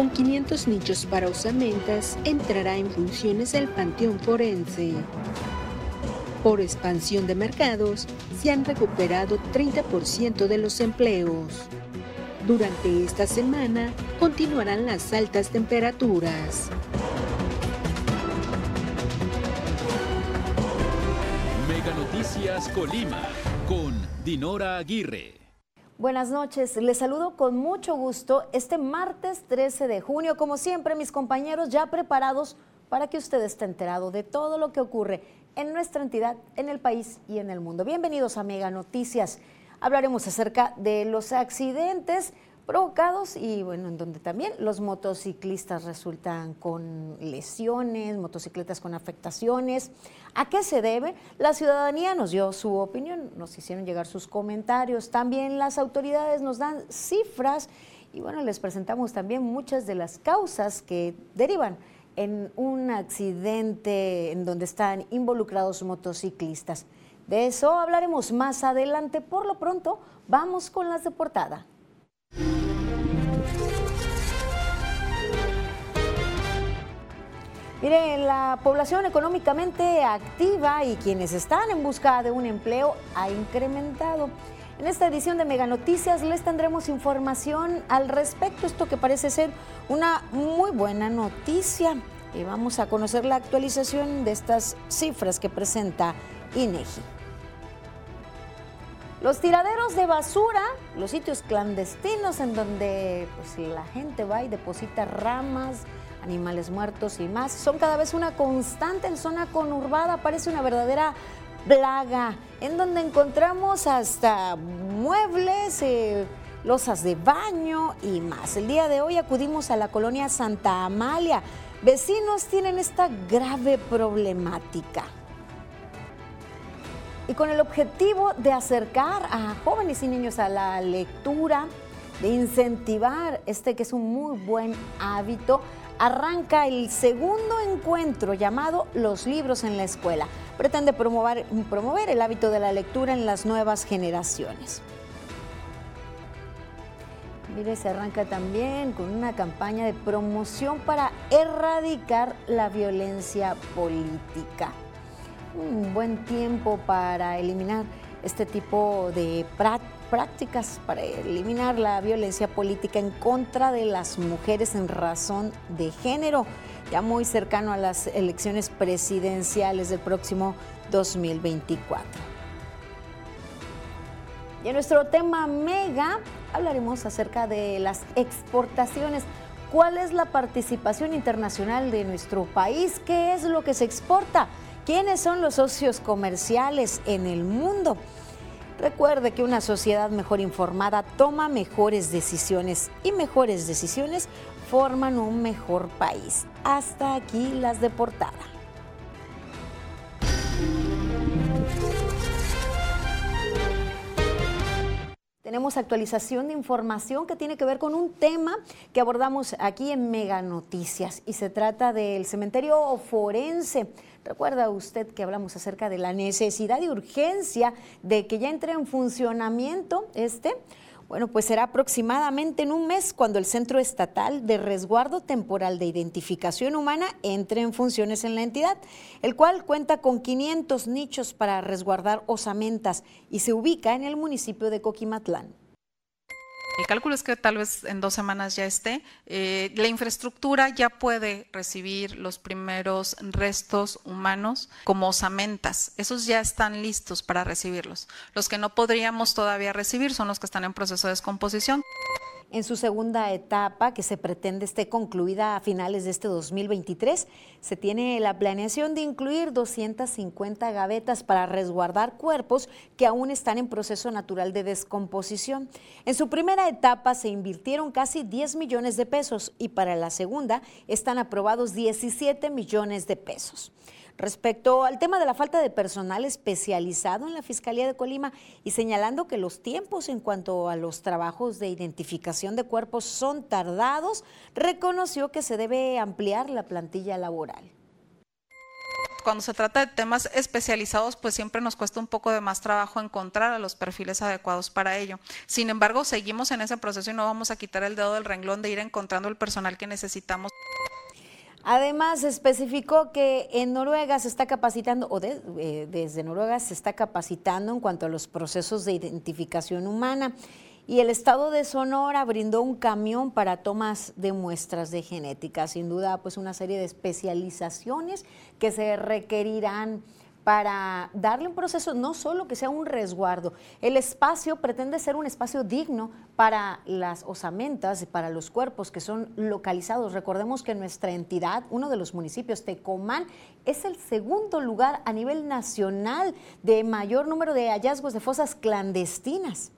Con 500 nichos para osamentas, entrará en funciones el Panteón Forense. Por expansión de mercados, se han recuperado 30% de los empleos. Durante esta semana continuarán las altas temperaturas. Mega Noticias Colima con Dinora Aguirre. Buenas noches, les saludo con mucho gusto este martes 13 de junio, como siempre mis compañeros ya preparados para que usted esté enterado de todo lo que ocurre en nuestra entidad, en el país y en el mundo. Bienvenidos a Mega Noticias. Hablaremos acerca de los accidentes provocados y bueno, en donde también los motociclistas resultan con lesiones, motocicletas con afectaciones. ¿A qué se debe? La ciudadanía nos dio su opinión, nos hicieron llegar sus comentarios, también las autoridades nos dan cifras y bueno, les presentamos también muchas de las causas que derivan en un accidente en donde están involucrados motociclistas. De eso hablaremos más adelante. Por lo pronto, vamos con las de portada. Mire, la población económicamente activa y quienes están en busca de un empleo ha incrementado. En esta edición de Mega Noticias les tendremos información al respecto, esto que parece ser una muy buena noticia. Y vamos a conocer la actualización de estas cifras que presenta INEGI. Los tiraderos de basura, los sitios clandestinos en donde pues, la gente va y deposita ramas, animales muertos y más, son cada vez una constante en zona conurbada, parece una verdadera plaga, en donde encontramos hasta muebles, eh, losas de baño y más. El día de hoy acudimos a la colonia Santa Amalia. Vecinos tienen esta grave problemática y con el objetivo de acercar a jóvenes y niños a la lectura, de incentivar este que es un muy buen hábito, arranca el segundo encuentro llamado Los libros en la escuela. Pretende promover, promover el hábito de la lectura en las nuevas generaciones. Mire, se arranca también con una campaña de promoción para erradicar la violencia política un buen tiempo para eliminar este tipo de prácticas, para eliminar la violencia política en contra de las mujeres en razón de género, ya muy cercano a las elecciones presidenciales del próximo 2024. Y en nuestro tema mega hablaremos acerca de las exportaciones. ¿Cuál es la participación internacional de nuestro país? ¿Qué es lo que se exporta? ¿Quiénes son los socios comerciales en el mundo? Recuerde que una sociedad mejor informada toma mejores decisiones y mejores decisiones forman un mejor país. Hasta aquí las de portada. Tenemos actualización de información que tiene que ver con un tema que abordamos aquí en Mega Noticias y se trata del cementerio forense. Recuerda usted que hablamos acerca de la necesidad y urgencia de que ya entre en funcionamiento este. Bueno, pues será aproximadamente en un mes cuando el Centro Estatal de Resguardo Temporal de Identificación Humana entre en funciones en la entidad, el cual cuenta con 500 nichos para resguardar osamentas y se ubica en el municipio de Coquimatlán. El cálculo es que tal vez en dos semanas ya esté. Eh, la infraestructura ya puede recibir los primeros restos humanos como osamentas. Esos ya están listos para recibirlos. Los que no podríamos todavía recibir son los que están en proceso de descomposición en su segunda etapa, que se pretende esté concluida a finales de este 2023. Se tiene la planeación de incluir 250 gavetas para resguardar cuerpos que aún están en proceso natural de descomposición. En su primera etapa se invirtieron casi 10 millones de pesos y para la segunda están aprobados 17 millones de pesos respecto al tema de la falta de personal especializado en la Fiscalía de Colima y señalando que los tiempos en cuanto a los trabajos de identificación de cuerpos son tardados, reconoció que se debe ampliar la plantilla laboral. cuando se trata de temas especializados, pues siempre nos cuesta un poco de más trabajo encontrar a los perfiles adecuados para ello. Sin embargo, seguimos en ese proceso y no vamos a quitar el dedo del renglón de ir encontrando el personal que necesitamos. Además, especificó que en Noruega se está capacitando, o eh, desde Noruega se está capacitando en cuanto a los procesos de identificación humana y el estado de Sonora brindó un camión para tomas de muestras de genética. Sin duda, pues una serie de especializaciones que se requerirán para darle un proceso no solo que sea un resguardo, el espacio pretende ser un espacio digno para las osamentas y para los cuerpos que son localizados. Recordemos que nuestra entidad, uno de los municipios, Tecomán, es el segundo lugar a nivel nacional de mayor número de hallazgos de fosas clandestinas.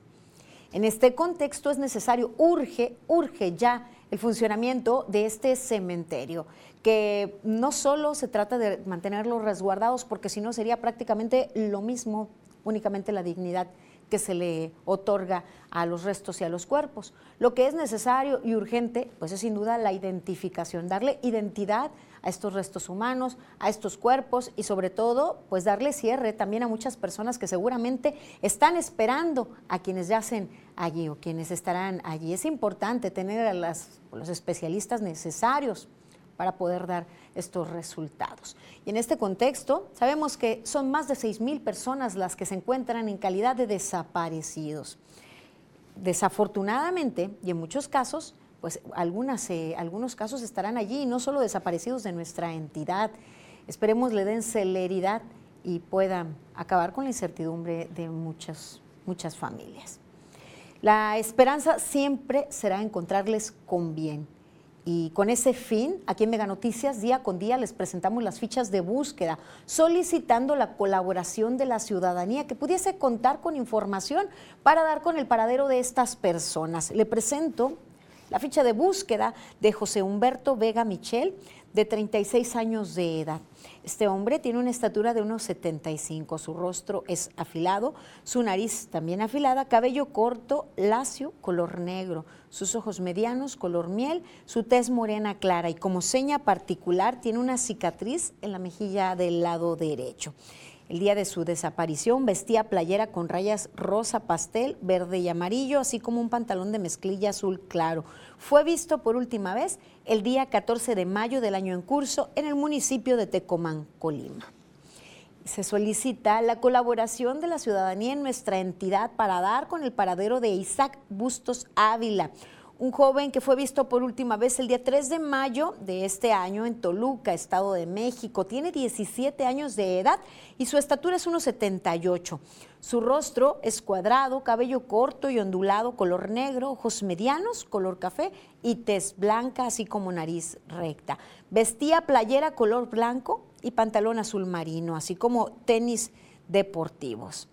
En este contexto es necesario, urge, urge ya el funcionamiento de este cementerio, que no solo se trata de mantenerlos resguardados, porque si no sería prácticamente lo mismo, únicamente la dignidad que se le otorga a los restos y a los cuerpos. Lo que es necesario y urgente, pues es sin duda la identificación, darle identidad a estos restos humanos, a estos cuerpos y sobre todo, pues darle cierre también a muchas personas que seguramente están esperando a quienes yacen allí o quienes estarán allí. Es importante tener a los especialistas necesarios para poder dar estos resultados. Y en este contexto, sabemos que son más de 6.000 personas las que se encuentran en calidad de desaparecidos. Desafortunadamente, y en muchos casos, pues eh, algunos casos estarán allí, no solo desaparecidos de nuestra entidad. Esperemos le den celeridad y puedan acabar con la incertidumbre de muchas, muchas familias. La esperanza siempre será encontrarles con bien y con ese fin, aquí en Mega Noticias, día con día les presentamos las fichas de búsqueda, solicitando la colaboración de la ciudadanía que pudiese contar con información para dar con el paradero de estas personas. Le presento la ficha de búsqueda de José Humberto Vega Michel, de 36 años de edad. Este hombre tiene una estatura de unos 75, su rostro es afilado, su nariz también afilada, cabello corto, lacio, color negro, sus ojos medianos, color miel, su tez morena clara y como seña particular tiene una cicatriz en la mejilla del lado derecho. El día de su desaparición vestía playera con rayas rosa pastel, verde y amarillo, así como un pantalón de mezclilla azul claro. Fue visto por última vez el día 14 de mayo del año en curso en el municipio de Tecomán, Colima. Se solicita la colaboración de la ciudadanía en nuestra entidad para dar con el paradero de Isaac Bustos Ávila, un joven que fue visto por última vez el día 3 de mayo de este año en Toluca, Estado de México. Tiene 17 años de edad y su estatura es 1,78. Su rostro es cuadrado, cabello corto y ondulado, color negro, ojos medianos, color café y tez blanca, así como nariz recta. Vestía playera color blanco y pantalón azul marino, así como tenis deportivos.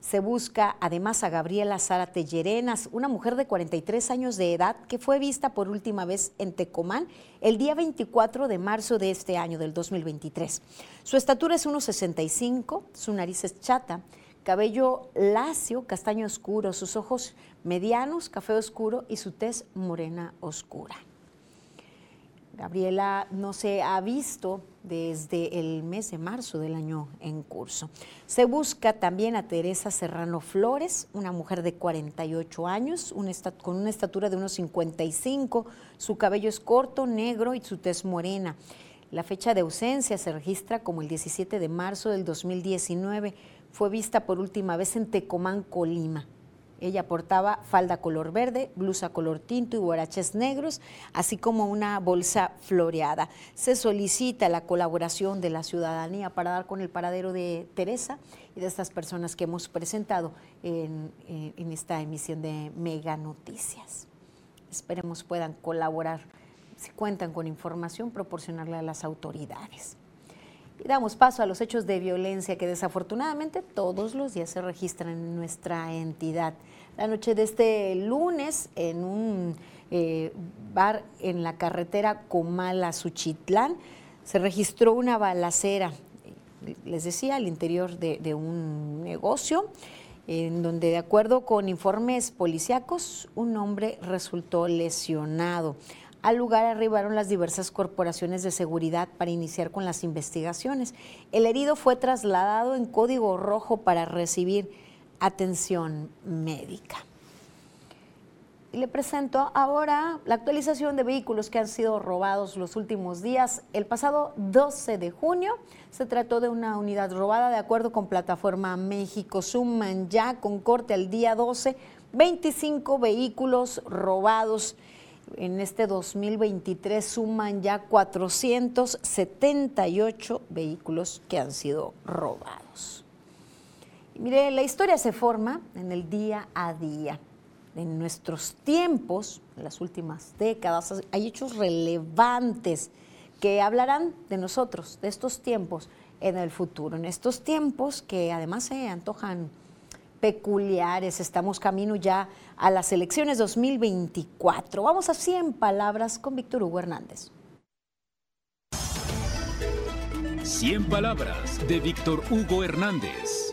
Se busca además a Gabriela Zárate Llerenas, una mujer de 43 años de edad que fue vista por última vez en Tecomán el día 24 de marzo de este año, del 2023. Su estatura es 1,65, su nariz es chata, cabello lacio, castaño oscuro, sus ojos medianos, café oscuro y su tez morena oscura. Gabriela no se ha visto desde el mes de marzo del año en curso. Se busca también a Teresa Serrano Flores, una mujer de 48 años, con una estatura de unos 55, su cabello es corto, negro y su tez morena. La fecha de ausencia se registra como el 17 de marzo del 2019. Fue vista por última vez en Tecomán, Colima. Ella portaba falda color verde, blusa color tinto y guaraches negros, así como una bolsa floreada. Se solicita la colaboración de la ciudadanía para dar con el paradero de Teresa y de estas personas que hemos presentado en, eh, en esta emisión de Mega Noticias. Esperemos puedan colaborar. Si cuentan con información, proporcionarla a las autoridades. Damos paso a los hechos de violencia que desafortunadamente todos los días se registran en nuestra entidad. La noche de este lunes, en un eh, bar en la carretera Comala-Suchitlán, se registró una balacera, les decía, al interior de, de un negocio, en donde, de acuerdo con informes policíacos, un hombre resultó lesionado. Al lugar arribaron las diversas corporaciones de seguridad para iniciar con las investigaciones. El herido fue trasladado en código rojo para recibir atención médica. Y le presento ahora la actualización de vehículos que han sido robados los últimos días. El pasado 12 de junio se trató de una unidad robada de acuerdo con plataforma México. Suman ya con corte al día 12 25 vehículos robados. En este 2023 suman ya 478 vehículos que han sido robados. mire, la historia se forma en el día a día en nuestros tiempos, en las últimas décadas, hay hechos relevantes que hablarán de nosotros, de estos tiempos en el futuro, en estos tiempos que además se antojan peculiares, estamos camino ya a las elecciones 2024. Vamos a 100 palabras con Víctor Hugo Hernández. 100 palabras de Víctor Hugo Hernández.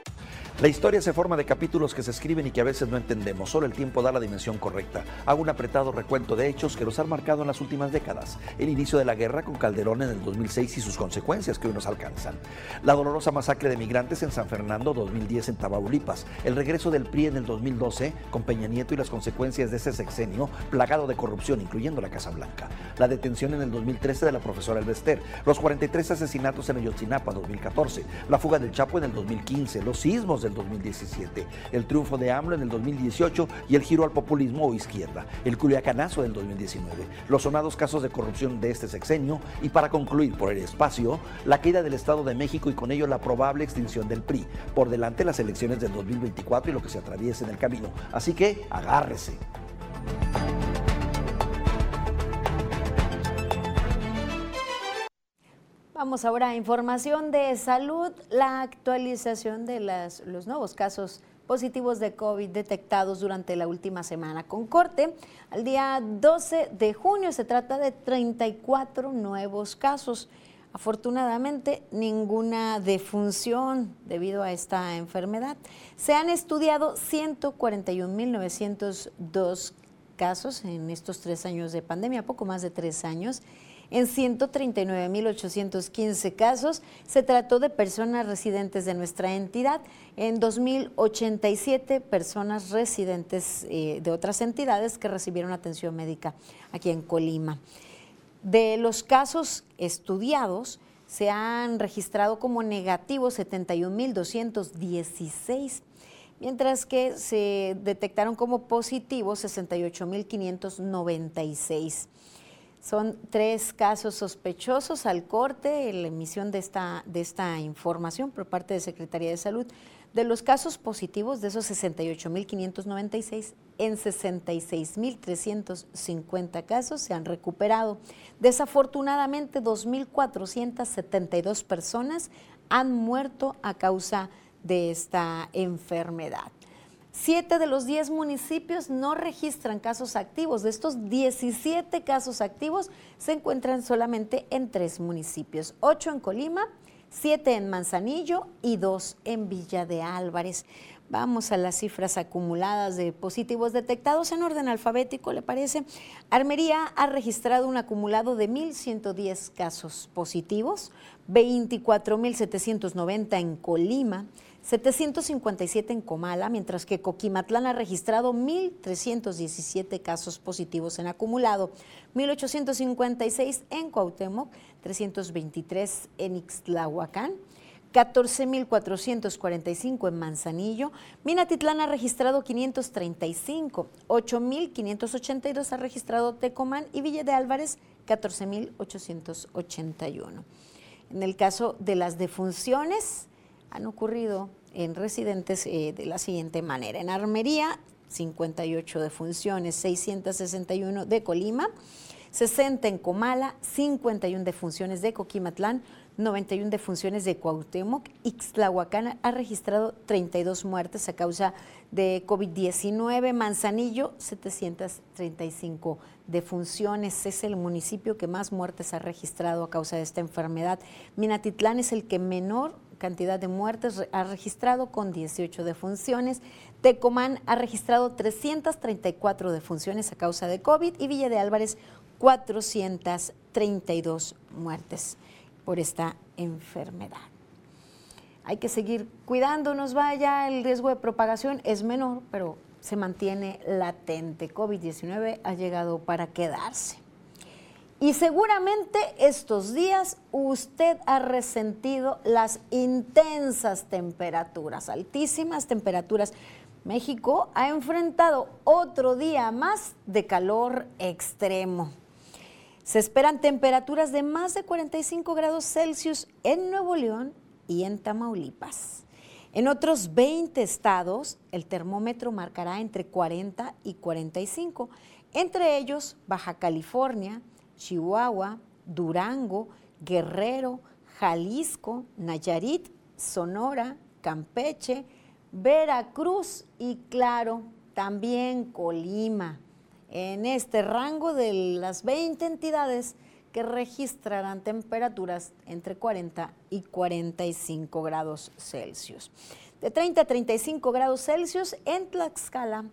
La historia se forma de capítulos que se escriben y que a veces no entendemos, solo el tiempo da la dimensión correcta. Hago un apretado recuento de hechos que nos han marcado en las últimas décadas. El inicio de la guerra con Calderón en el 2006 y sus consecuencias que hoy nos alcanzan. La dolorosa masacre de migrantes en San Fernando 2010 en Tamaulipas. El regreso del PRI en el 2012 con Peña Nieto y las consecuencias de ese sexenio plagado de corrupción, incluyendo la Casa Blanca. La detención en el 2013 de la profesora Elvester. Los 43 asesinatos en Ayotzinapa 2014. La fuga del Chapo en el 2015. Los sismos del 2017, el triunfo de AMLO en el 2018 y el giro al populismo o izquierda, el culiacanazo del 2019, los sonados casos de corrupción de este sexenio y para concluir por el espacio, la caída del Estado de México y con ello la probable extinción del PRI. Por delante las elecciones del 2024 y lo que se atraviese en el camino. Así que agárrese. Vamos ahora a información de salud, la actualización de los nuevos casos positivos de COVID detectados durante la última semana. Con corte, al día 12 de junio se trata de 34 nuevos casos. Afortunadamente, ninguna defunción debido a esta enfermedad. Se han estudiado 141.902 casos en estos tres años de pandemia, poco más de tres años en 139.815 casos se trató de personas residentes de nuestra entidad, en 2.087 personas residentes eh, de otras entidades que recibieron atención médica aquí en Colima. De los casos estudiados, se han registrado como negativos 71.216, mientras que se detectaron como positivos 68.596. Son tres casos sospechosos al corte en la emisión de esta, de esta información por parte de Secretaría de Salud. De los casos positivos, de esos 68.596, en 66.350 casos se han recuperado. Desafortunadamente, 2.472 personas han muerto a causa de esta enfermedad. Siete de los diez municipios no registran casos activos. De estos 17 casos activos se encuentran solamente en tres municipios, ocho en Colima, siete en Manzanillo y dos en Villa de Álvarez. Vamos a las cifras acumuladas de positivos detectados en orden alfabético, ¿le parece? Armería ha registrado un acumulado de 1.110 casos positivos, 24.790 en Colima, 757 en Comala, mientras que Coquimatlán ha registrado 1.317 casos positivos en acumulado, 1.856 en Cuauhtémoc, 323 en Ixtlahuacán, 14.445 en Manzanillo, Minatitlán ha registrado 535, 8.582 ha registrado Tecomán y Villa de Álvarez 14.881. En el caso de las defunciones, han ocurrido en residentes eh, de la siguiente manera. En Armería, 58 defunciones, 661 de Colima, 60 en Comala, 51 defunciones de Coquimatlán, 91 defunciones de Cuauhtémoc. Ixtlahuacán ha registrado 32 muertes a causa de COVID-19. Manzanillo, 735 defunciones. Es el municipio que más muertes ha registrado a causa de esta enfermedad. Minatitlán es el que menor cantidad de muertes ha registrado con 18 defunciones. Tecomán ha registrado 334 defunciones a causa de COVID y Villa de Álvarez 432 muertes por esta enfermedad. Hay que seguir cuidándonos, vaya, el riesgo de propagación es menor, pero se mantiene latente. COVID-19 ha llegado para quedarse. Y seguramente estos días usted ha resentido las intensas temperaturas, altísimas temperaturas. México ha enfrentado otro día más de calor extremo. Se esperan temperaturas de más de 45 grados Celsius en Nuevo León y en Tamaulipas. En otros 20 estados, el termómetro marcará entre 40 y 45, entre ellos Baja California, Chihuahua, Durango, Guerrero, Jalisco, Nayarit, Sonora, Campeche, Veracruz y claro, también Colima. En este rango de las 20 entidades que registrarán temperaturas entre 40 y 45 grados Celsius. De 30 a 35 grados Celsius en Tlaxcala,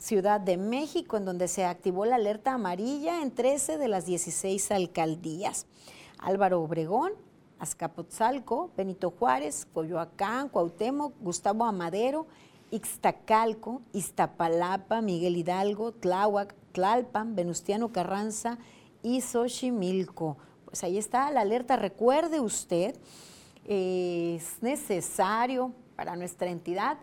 Ciudad de México, en donde se activó la alerta amarilla en 13 de las 16 alcaldías. Álvaro Obregón, Azcapotzalco, Benito Juárez, Coyoacán, Cuauhtémoc, Gustavo Amadero, Ixtacalco, Iztapalapa, Miguel Hidalgo, Tláhuac, Tlalpan, Venustiano Carranza y Xochimilco. Pues ahí está la alerta. Recuerde usted, es necesario para nuestra entidad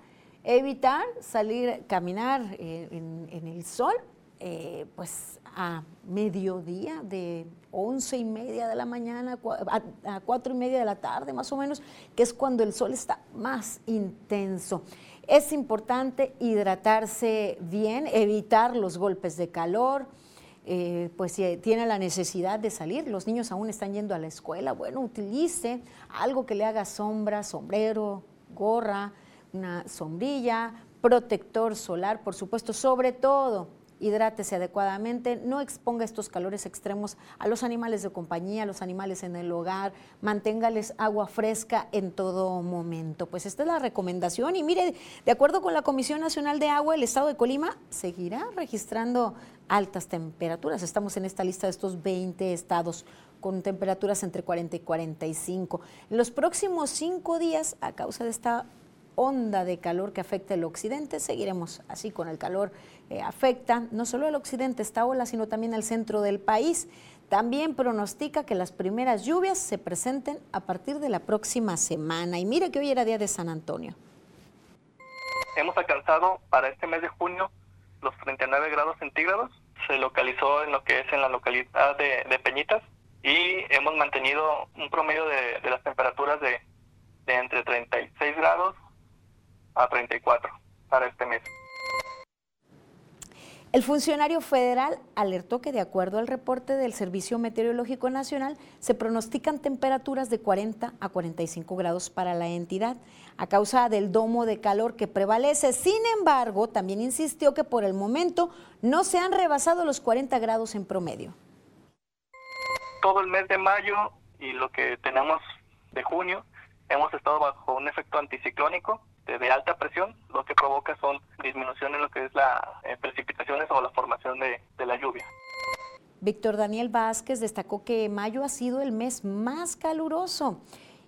evitar salir, caminar eh, en, el sol, eh, pues a mediodía de once y media de la mañana a, cuatro y media de la tarde más o menos, que es cuando el sol está más intenso. Es importante hidratarse bien, evitar los golpes de calor, eh, pues si tiene la necesidad de salir, los niños aún están yendo a la escuela, bueno, utilice algo que le haga sombra, sombrero, gorra, una sombrilla, protector solar, por supuesto, sobre todo hidrátese adecuadamente, no exponga estos calores extremos a los animales de compañía, a los animales en el hogar, manténgales agua fresca en todo momento. Pues esta es la recomendación y mire, de acuerdo con la Comisión Nacional de Agua, el estado de Colima seguirá registrando altas temperaturas. Estamos en esta lista de estos 20 estados con temperaturas entre 40 y 45. En los próximos cinco días, a causa de esta onda de calor que afecta el occidente. Seguiremos así con el calor. Eh, afecta no solo el occidente, esta ola, sino también el centro del país. También pronostica que las primeras lluvias se presenten a partir de la próxima semana. Y mire que hoy era día de San Antonio. Hemos alcanzado para este mes de junio los 39 grados centígrados. Se localizó en lo que es en la localidad de, Peñitas y hemos mantenido un promedio de, las temperaturas de, de entre 36 grados a 34 para este mes. El funcionario federal alertó que de acuerdo al reporte del Servicio Meteorológico Nacional se pronostican temperaturas de 40 a 45 grados para la entidad a causa del domo de calor que prevalece. Sin embargo, también insistió que por el momento no se han rebasado los 40 grados en promedio. Todo el mes de mayo y lo que tenemos de junio hemos estado bajo un efecto anticiclónico de alta presión, lo que provoca son disminución en lo que es la eh, precipitaciones o la formación de, de la lluvia. Víctor Daniel Vázquez destacó que mayo ha sido el mes más caluroso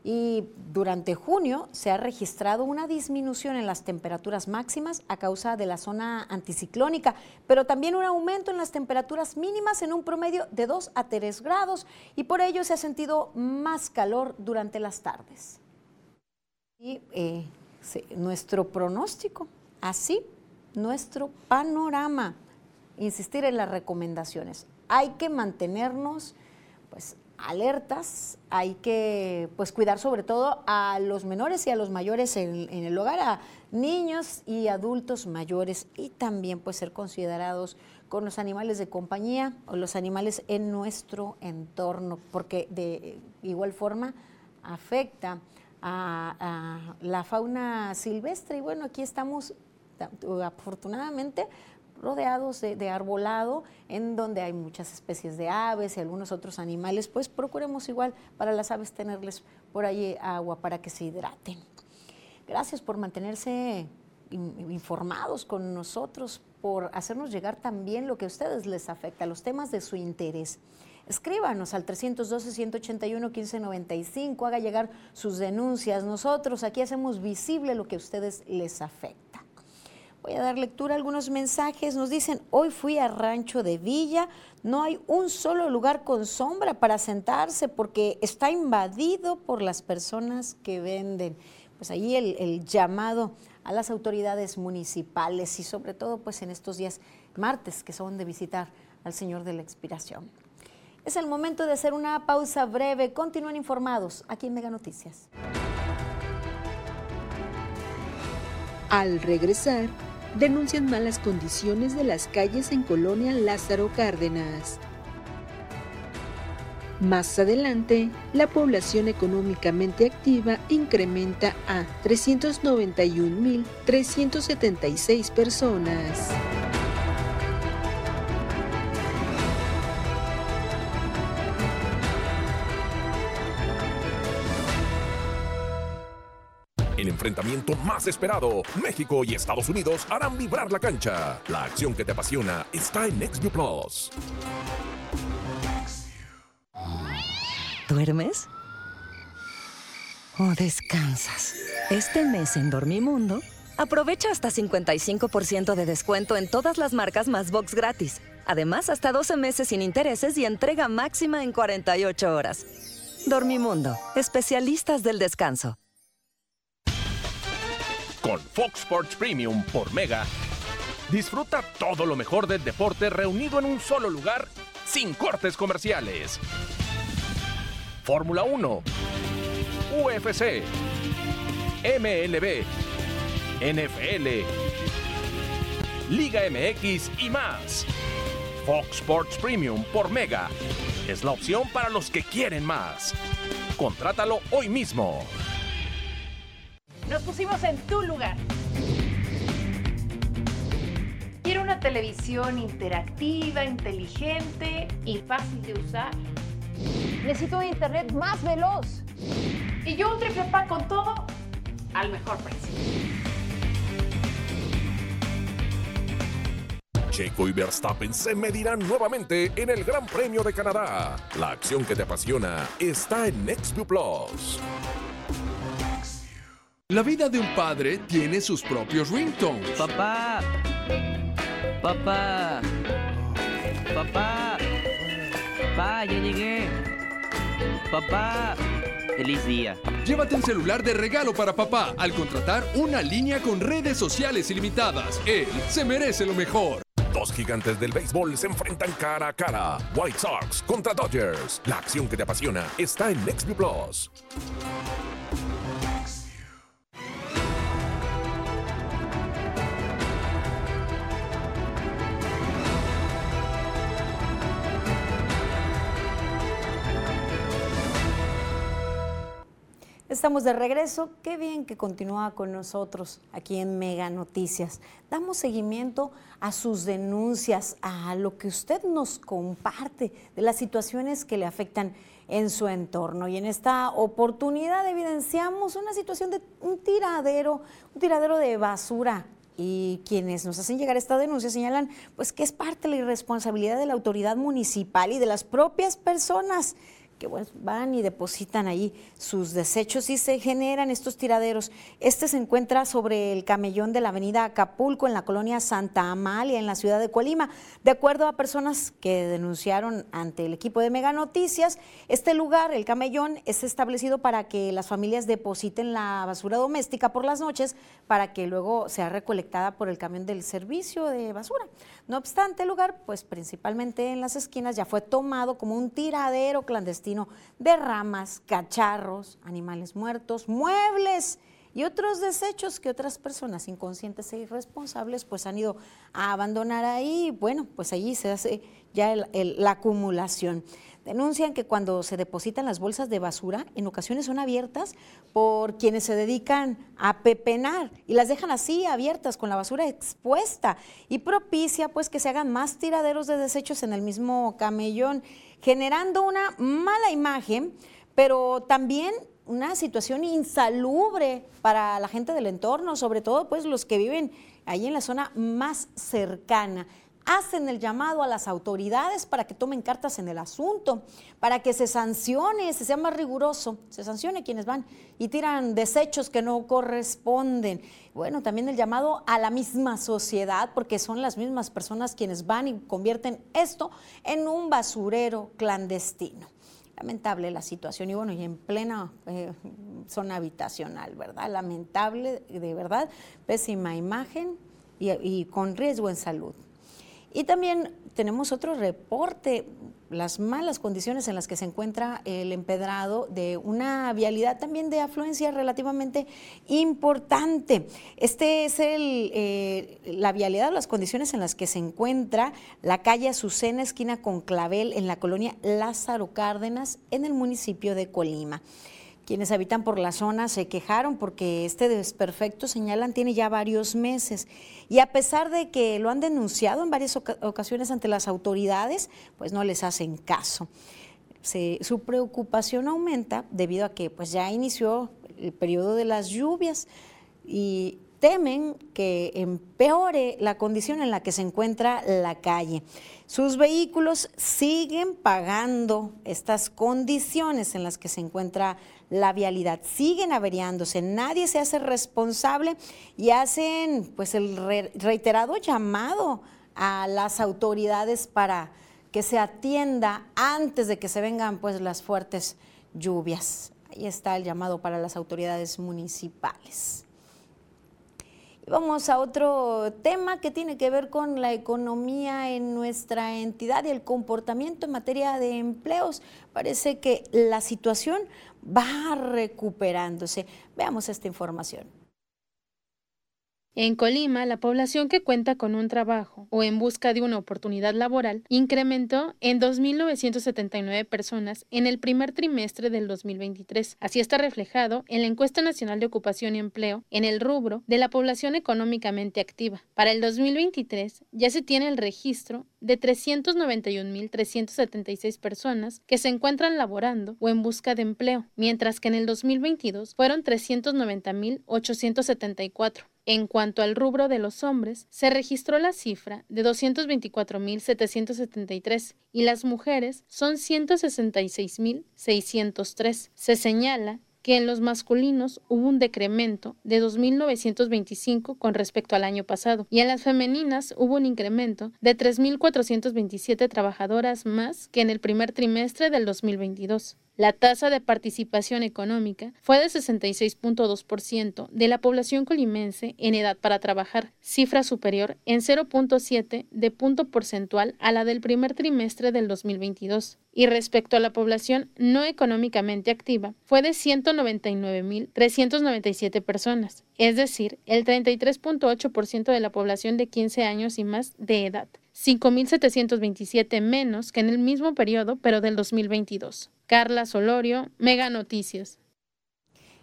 y durante junio se ha registrado una disminución en las temperaturas máximas a causa de la zona anticiclónica, pero también un aumento en las temperaturas mínimas en un promedio de 2 a 3 grados y por ello se ha sentido más calor durante las tardes. Y eh, nuestro pronóstico, así nuestro panorama. Insistir en las recomendaciones. Hay que mantenernos pues alertas, hay que pues cuidar sobre todo a los menores y a los mayores en, en, el hogar, a niños y adultos mayores y también pues ser considerados con los animales de compañía o los animales en nuestro entorno, porque de igual forma afecta a, la fauna silvestre. Y bueno, aquí estamos afortunadamente rodeados de, arbolado, en donde hay muchas especies de aves y algunos otros animales, pues procuremos igual para las aves tenerles por ahí agua para que se hidraten. Gracias por mantenerse informados con nosotros, por hacernos llegar también lo que a ustedes les afecta, los temas de su interés. Escríbanos al 312-181-1595, haga llegar sus denuncias. Nosotros aquí hacemos visible lo que a ustedes les afecta. Voy a dar lectura a algunos mensajes. Nos dicen, hoy fui a Rancho de Villa, no hay un solo lugar con sombra para sentarse porque está invadido por las personas que venden. Pues ahí el, el llamado a las autoridades municipales y sobre todo pues en estos días martes que son de visitar al Señor de la Expiración. Es el momento de hacer una pausa breve. Continúen informados aquí en Mega Noticias. Al regresar, denuncian malas condiciones de las calles en Colonia Lázaro Cárdenas. Más adelante, la población económicamente activa incrementa a 391.376 personas. Enfrentamiento más esperado. México y Estados Unidos harán vibrar la cancha. La acción que te apasiona está en XView Plus. ¿Duermes? ¿O descansas? Este mes en Dormimundo, aprovecha hasta 55% de descuento en todas las marcas más box gratis. Además, hasta 12 meses sin intereses y entrega máxima en 48 horas. Dormimundo, especialistas del descanso. Con Fox Sports Premium por Mega, disfruta todo lo mejor del deporte reunido en un solo lugar sin cortes comerciales. Fórmula 1, UFC, MLB, NFL, Liga MX y más. Fox Sports Premium por Mega es la opción para los que quieren más. Contrátalo hoy mismo. Nos pusimos en tu lugar. Quiero una televisión interactiva, inteligente y fácil de usar. Necesito un internet más veloz. Y yo un triple pack con todo al mejor precio. Checo y Verstappen se medirán nuevamente en el Gran Premio de Canadá. La acción que te apasiona está en NextView Plus. La vida de un padre tiene sus propios ringtones. Papá. Papá. Papá. Papá, ya llegué. Papá. Feliz día. Llévate un celular de regalo para papá al contratar una línea con redes sociales ilimitadas. Él se merece lo mejor. Dos gigantes del béisbol se enfrentan cara a cara. White Sox contra Dodgers. La acción que te apasiona está en NextView Plus. Estamos de regreso. Qué bien que continúa con nosotros aquí en Mega Noticias. Damos seguimiento a sus denuncias, a lo que usted nos comparte de las situaciones que le afectan en su entorno. Y en esta oportunidad evidenciamos una situación de un tiradero, un tiradero de basura y quienes nos hacen llegar esta denuncia señalan pues que es parte de la irresponsabilidad de la autoridad municipal y de las propias personas que van y depositan ahí sus desechos y se generan estos tiraderos. Este se encuentra sobre el camellón de la avenida Acapulco en la colonia Santa Amalia en la ciudad de Colima. De acuerdo a personas que denunciaron ante el equipo de Mega Noticias, este lugar, el camellón, es establecido para que las familias depositen la basura doméstica por las noches para que luego sea recolectada por el camión del servicio de basura. No obstante, el lugar, pues principalmente en las esquinas, ya fue tomado como un tiradero clandestino de ramas, cacharros, animales muertos, muebles y otros desechos que otras personas inconscientes e irresponsables pues han ido a abandonar ahí. Bueno, pues allí se hace ya la acumulación. Denuncian que cuando se depositan las bolsas de basura, en ocasiones son abiertas por quienes se dedican a pepenar y las dejan así abiertas con la basura expuesta y propicia pues que se hagan más tiraderos de desechos en el mismo camellón generando una mala imagen, pero también una situación insalubre para la gente del entorno, sobre todo pues los que viven ahí en la zona más cercana hacen el llamado a las autoridades para que tomen cartas en el asunto, para que se sancione, se sea más riguroso, se sancione quienes van y tiran desechos que no corresponden. Bueno, también el llamado a la misma sociedad, porque son las mismas personas quienes van y convierten esto en un basurero clandestino lamentable la situación y bueno, y en plena eh, zona habitacional, ¿verdad? Lamentable, de verdad, pésima imagen y con riesgo en salud. Y también tenemos otro reporte, las malas condiciones en las que se encuentra el empedrado de una vialidad también de afluencia relativamente importante. Este es eh, la vialidad, las condiciones en las que se encuentra la calle Azucena, esquina con Clavel, en la colonia Lázaro Cárdenas, en el municipio de Colima. Quienes habitan por la zona se quejaron porque este desperfecto, señalan, tiene ya varios meses. Y a pesar de que lo han denunciado en varias ocasiones ante las autoridades, pues no les hacen caso. su preocupación aumenta debido a que pues ya inició el periodo de las lluvias y temen que empeore la condición en la que se encuentra la calle. Sus vehículos siguen pagando estas condiciones en las que se encuentra la vialidad, siguen averiándose, nadie se hace responsable y hacen pues el reiterado llamado a las autoridades para que se atienda antes de que se vengan pues las fuertes lluvias. Ahí está el llamado para las autoridades municipales. Vamos a otro tema que tiene que ver con la economía en nuestra entidad y el comportamiento en materia de empleos. Parece que la situación va recuperándose. Veamos esta información. En Colima, la población que cuenta con un trabajo o en busca de una oportunidad laboral incrementó en 2.979 personas en el primer trimestre del 2023. Así está reflejado en la encuesta nacional de ocupación y empleo en el rubro de la población económicamente activa. Para el 2023 ya se tiene el registro de 391.376 personas que se encuentran laborando o en busca de empleo, mientras que en el 2022 fueron 390.874. En cuanto al rubro de los hombres, se registró la cifra de 224.773 y las mujeres son 166.603. Se señala que en los masculinos hubo un decremento de 2.925 con respecto al año pasado y en las femeninas hubo un incremento de 3.427 trabajadoras más que en el primer trimestre del 2022. La tasa de participación económica fue de 66.2% de la población colimense en edad para trabajar, cifra superior en 0.7 de punto porcentual a la del primer trimestre del 2022. Y respecto a la población no económicamente activa, fue de 199.397 personas, es decir, el 33.8% de la población de 15 años y más de edad. 5.727 menos que en el mismo periodo, pero del 2022. Carla Solorio, Mega Noticias.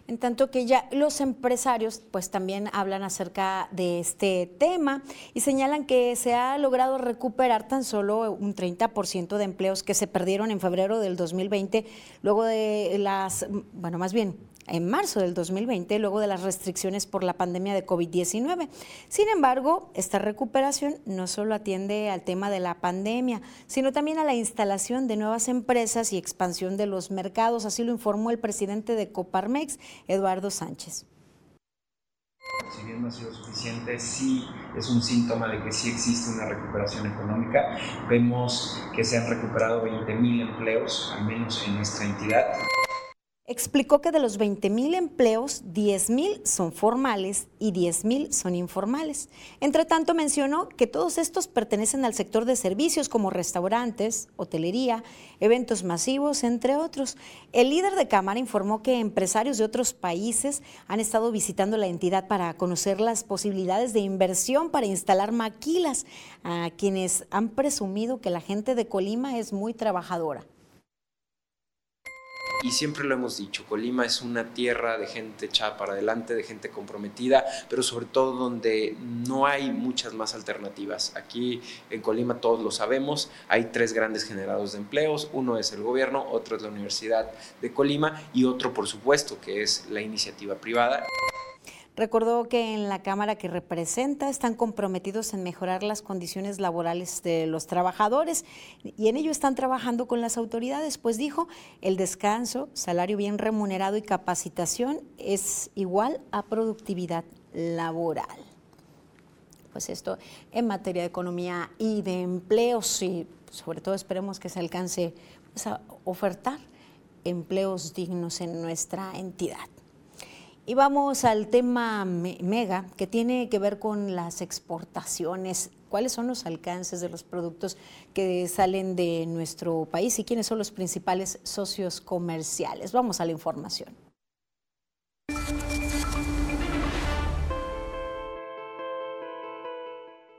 En tanto que ya los empresarios pues también hablan acerca de este tema y señalan que se ha logrado recuperar tan solo un 30% de empleos que se perdieron en febrero del 2020 luego de las, bueno, más bien en marzo del 2020, luego de las restricciones por la pandemia de COVID-19. Sin embargo, esta recuperación no solo atiende al tema de la pandemia, sino también a la instalación de nuevas empresas y expansión de los mercados, así lo informó el presidente de Coparmex, Eduardo Sánchez. Si bien no ha sido suficiente, sí es un síntoma de que sí existe una recuperación económica. Vemos que se han recuperado 20.000 empleos, al menos en nuestra entidad explicó que de los 20.000 empleos, 10.000 son formales y 10.000 son informales. Entre tanto, mencionó que todos estos pertenecen al sector de servicios como restaurantes, hotelería, eventos masivos, entre otros. El líder de Cámara informó que empresarios de otros países han estado visitando la entidad para conocer las posibilidades de inversión para instalar maquilas, a quienes han presumido que la gente de Colima es muy trabajadora. Y siempre lo hemos dicho, Colima es una tierra de gente echada para adelante, de gente comprometida, pero sobre todo donde no hay muchas más alternativas. Aquí en Colima todos lo sabemos, hay tres grandes generados de empleos, uno es el gobierno, otro es la Universidad de Colima y otro por supuesto que es la iniciativa privada. Recordó que en la Cámara que representa están comprometidos en mejorar las condiciones laborales de los trabajadores y en ello están trabajando con las autoridades, pues dijo, el descanso, salario bien remunerado y capacitación es igual a productividad laboral. Pues esto en materia de economía y de empleos y sobre todo esperemos que se alcance pues, a ofertar empleos dignos en nuestra entidad. Y vamos al tema mega, que tiene que ver con las exportaciones. ¿Cuáles son los alcances de los productos que salen de nuestro país y quiénes son los principales socios comerciales? Vamos a la información.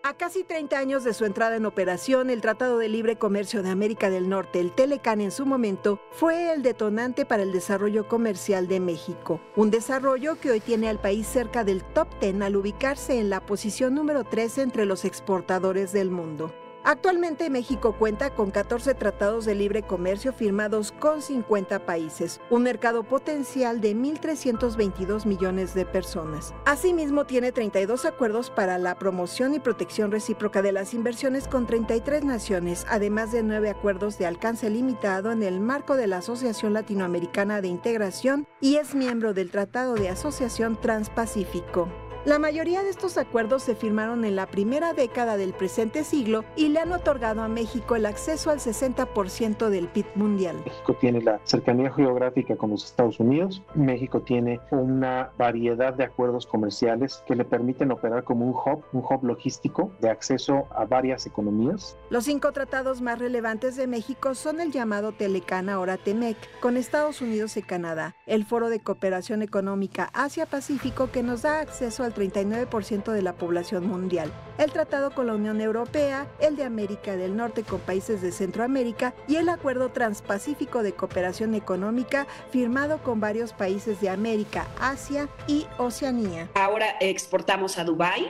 A casi 30 años de su entrada en operación, el Tratado de Libre Comercio de América del Norte, el Telecan en su momento, fue el detonante para el desarrollo comercial de México. Un desarrollo que hoy tiene al país cerca del top 10 al ubicarse en la posición número 3 entre los exportadores del mundo. Actualmente México cuenta con 14 tratados de libre comercio firmados con 50 países, un mercado potencial de 1.322 millones de personas. Asimismo, tiene 32 acuerdos para la promoción y protección recíproca de las inversiones con 33 naciones, además de nueve acuerdos de alcance limitado en el marco de la Asociación Latinoamericana de Integración y es miembro del Tratado de Asociación Transpacífico. La mayoría de estos acuerdos se firmaron en la primera década del presente siglo y le han otorgado a México el acceso al 60% del PIB mundial. México tiene la cercanía geográfica con los Estados Unidos. México tiene una variedad de acuerdos comerciales que le permiten operar como un hub, un hub logístico de acceso a varias economías. Los cinco tratados más relevantes de México son el llamado Telecana, ahora TEMEC, con Estados Unidos y Canadá, el Foro de Cooperación Económica Asia-Pacífico que nos da acceso al 39% de la población mundial, el tratado con la Unión Europea, el de América del Norte con países de Centroamérica y el Acuerdo Transpacífico de Cooperación Económica firmado con varios países de América, Asia y Oceanía. Ahora exportamos a Dubái,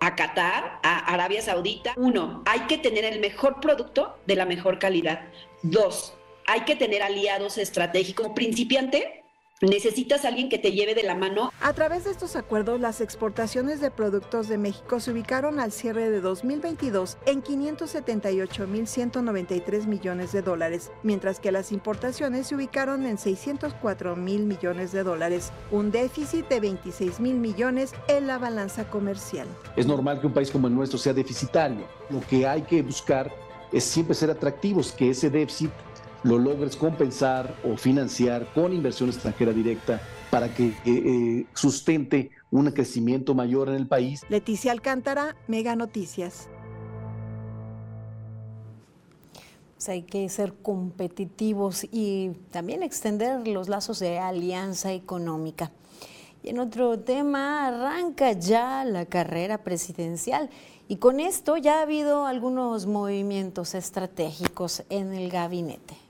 a Qatar, a Arabia Saudita. Uno, hay que tener el mejor producto de la mejor calidad. Dos, hay que tener aliados estratégicos. Principiante, Necesitas a alguien que te lleve de la mano. A través de estos acuerdos, las exportaciones de productos de México se ubicaron al cierre de 2022 en 578.193 millones de dólares, mientras que las importaciones se ubicaron en 604 mil millones de dólares, un déficit de 26 mil millones en la balanza comercial. Es normal que un país como el nuestro sea deficitario. Lo que hay que buscar es siempre ser atractivos, que ese déficit lo logres compensar o financiar con inversión extranjera directa para que eh, sustente un crecimiento mayor en el país. Leticia Alcántara, Mega Noticias. Pues hay que ser competitivos y también extender los lazos de alianza económica. Y en otro tema, arranca ya la carrera presidencial. Y con esto ya ha habido algunos movimientos estratégicos en el gabinete.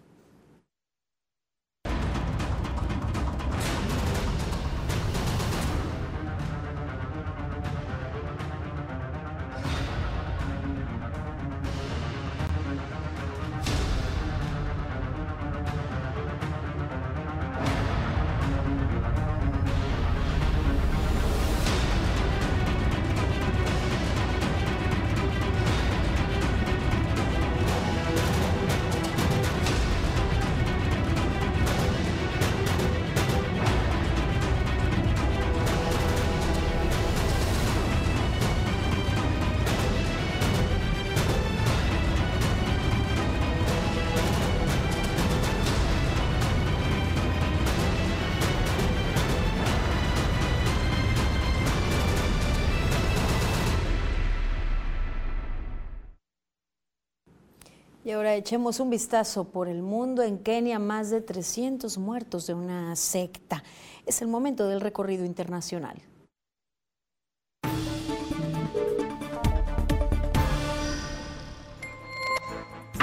Y ahora echemos un vistazo por el mundo. En Kenia, más de 300 muertos de una secta. Es el momento del recorrido internacional.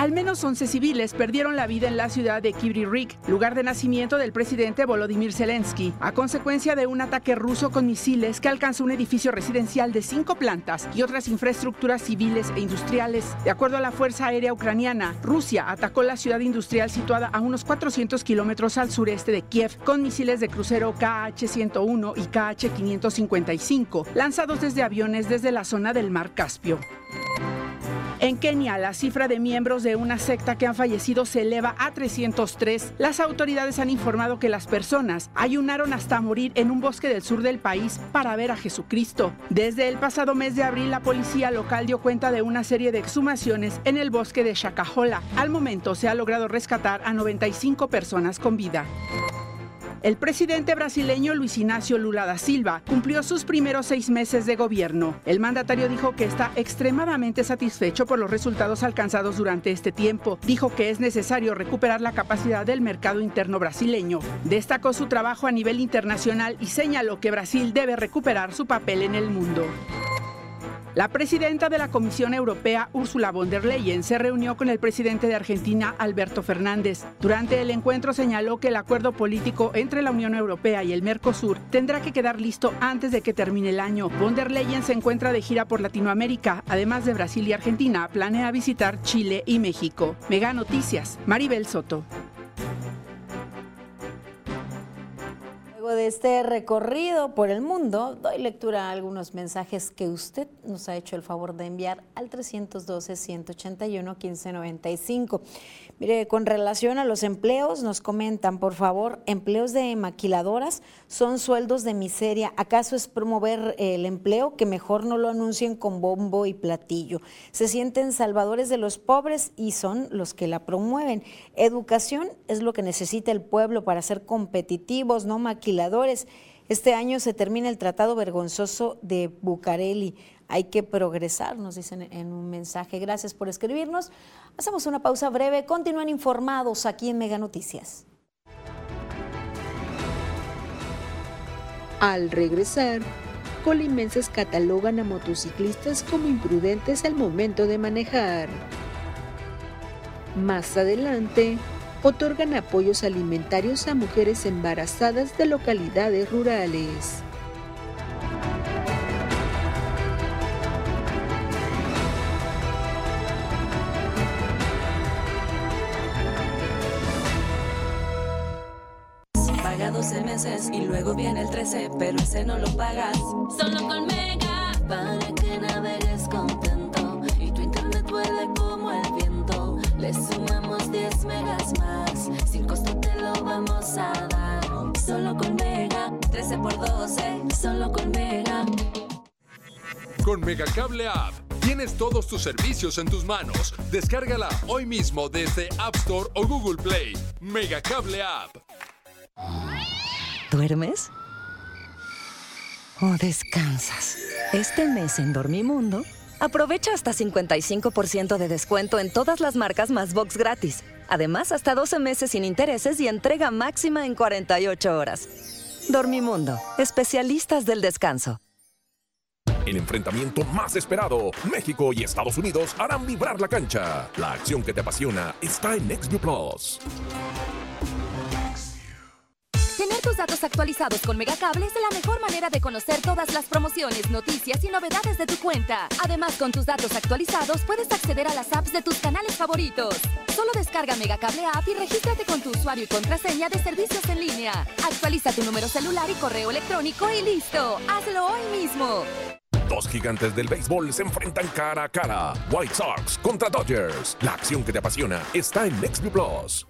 Al menos 11 civiles perdieron la vida en la ciudad de Rik, lugar de nacimiento del presidente Volodymyr Zelensky, a consecuencia de un ataque ruso con misiles que alcanzó un edificio residencial de cinco plantas y otras infraestructuras civiles e industriales. De acuerdo a la Fuerza Aérea Ucraniana, Rusia atacó la ciudad industrial situada a unos 400 kilómetros al sureste de Kiev con misiles de crucero KH-101 y KH-555, lanzados desde aviones desde la zona del Mar Caspio. En Kenia, la cifra de miembros de una secta que han fallecido se eleva a 303. Las autoridades han informado que las personas ayunaron hasta morir en un bosque del sur del país para ver a Jesucristo. Desde el pasado mes de abril, la policía local dio cuenta de una serie de exhumaciones en el bosque de Shakahola. Al momento se ha logrado rescatar a 95 personas con vida. El presidente brasileño Luis Ignacio Lula da Silva cumplió sus primeros seis meses de gobierno. El mandatario dijo que está extremadamente satisfecho por los resultados alcanzados durante este tiempo. Dijo que es necesario recuperar la capacidad del mercado interno brasileño. Destacó su trabajo a nivel internacional y señaló que Brasil debe recuperar su papel en el mundo. La presidenta de la Comisión Europea, Ursula von der Leyen, se reunió con el presidente de Argentina, Alberto Fernández. Durante el encuentro señaló que el acuerdo político entre la Unión Europea y el Mercosur tendrá que quedar listo antes de que termine el año. Von der Leyen se encuentra de gira por Latinoamérica. Además de Brasil y Argentina, planea visitar Chile y México. Mega Noticias, Maribel Soto. De este recorrido por el mundo, doy lectura a algunos mensajes que usted nos ha hecho el favor de enviar al 312-181-1595. Mire, con relación a los empleos, nos comentan, por favor, empleos de maquiladoras son sueldos de miseria. ¿Acaso es promover el empleo? Que mejor no lo anuncien con bombo y platillo. Se sienten salvadores de los pobres y son los que la promueven. Educación es lo que necesita el pueblo para ser competitivos, no maquiladores. Este año se termina el tratado vergonzoso de Bucareli. Hay que progresar, nos dicen en un mensaje. Gracias por escribirnos. Hacemos una pausa breve. Continúen informados aquí en Mega Noticias. Al regresar, colimenses catalogan a motociclistas como imprudentes al momento de manejar. Más adelante, otorgan apoyos alimentarios a mujeres embarazadas de localidades rurales. Paga 12 meses y luego viene el 13, pero ese no lo pagas. Solo con Mega, para que navegues contento y tu internet vuele como el viento. Le Solo con Mega, 13 por 12, solo con Mega. Con Megacable App tienes todos tus servicios en tus manos. Descárgala hoy mismo desde App Store o Google Play. Megacable App. ¿Duermes? ¿O descansas? Este mes en Dormimundo, aprovecha hasta 55% de descuento en todas las marcas más box gratis. Además, hasta 12 meses sin intereses y entrega máxima en 48 horas. Dormimundo, especialistas del descanso. El enfrentamiento más esperado, México y Estados Unidos harán vibrar la cancha. La acción que te apasiona está en XView Plus. Tener tus datos actualizados con Megacable es la mejor manera de conocer todas las promociones, noticias y novedades de tu cuenta. Además, con tus datos actualizados puedes acceder a las apps de tus canales favoritos. Solo descarga Megacable App y regístrate con tu usuario y contraseña de servicios en línea. Actualiza tu número celular y correo electrónico y listo. Hazlo hoy mismo. Dos gigantes del béisbol se enfrentan cara a cara. White Sox contra Dodgers. La acción que te apasiona está en XView Plus.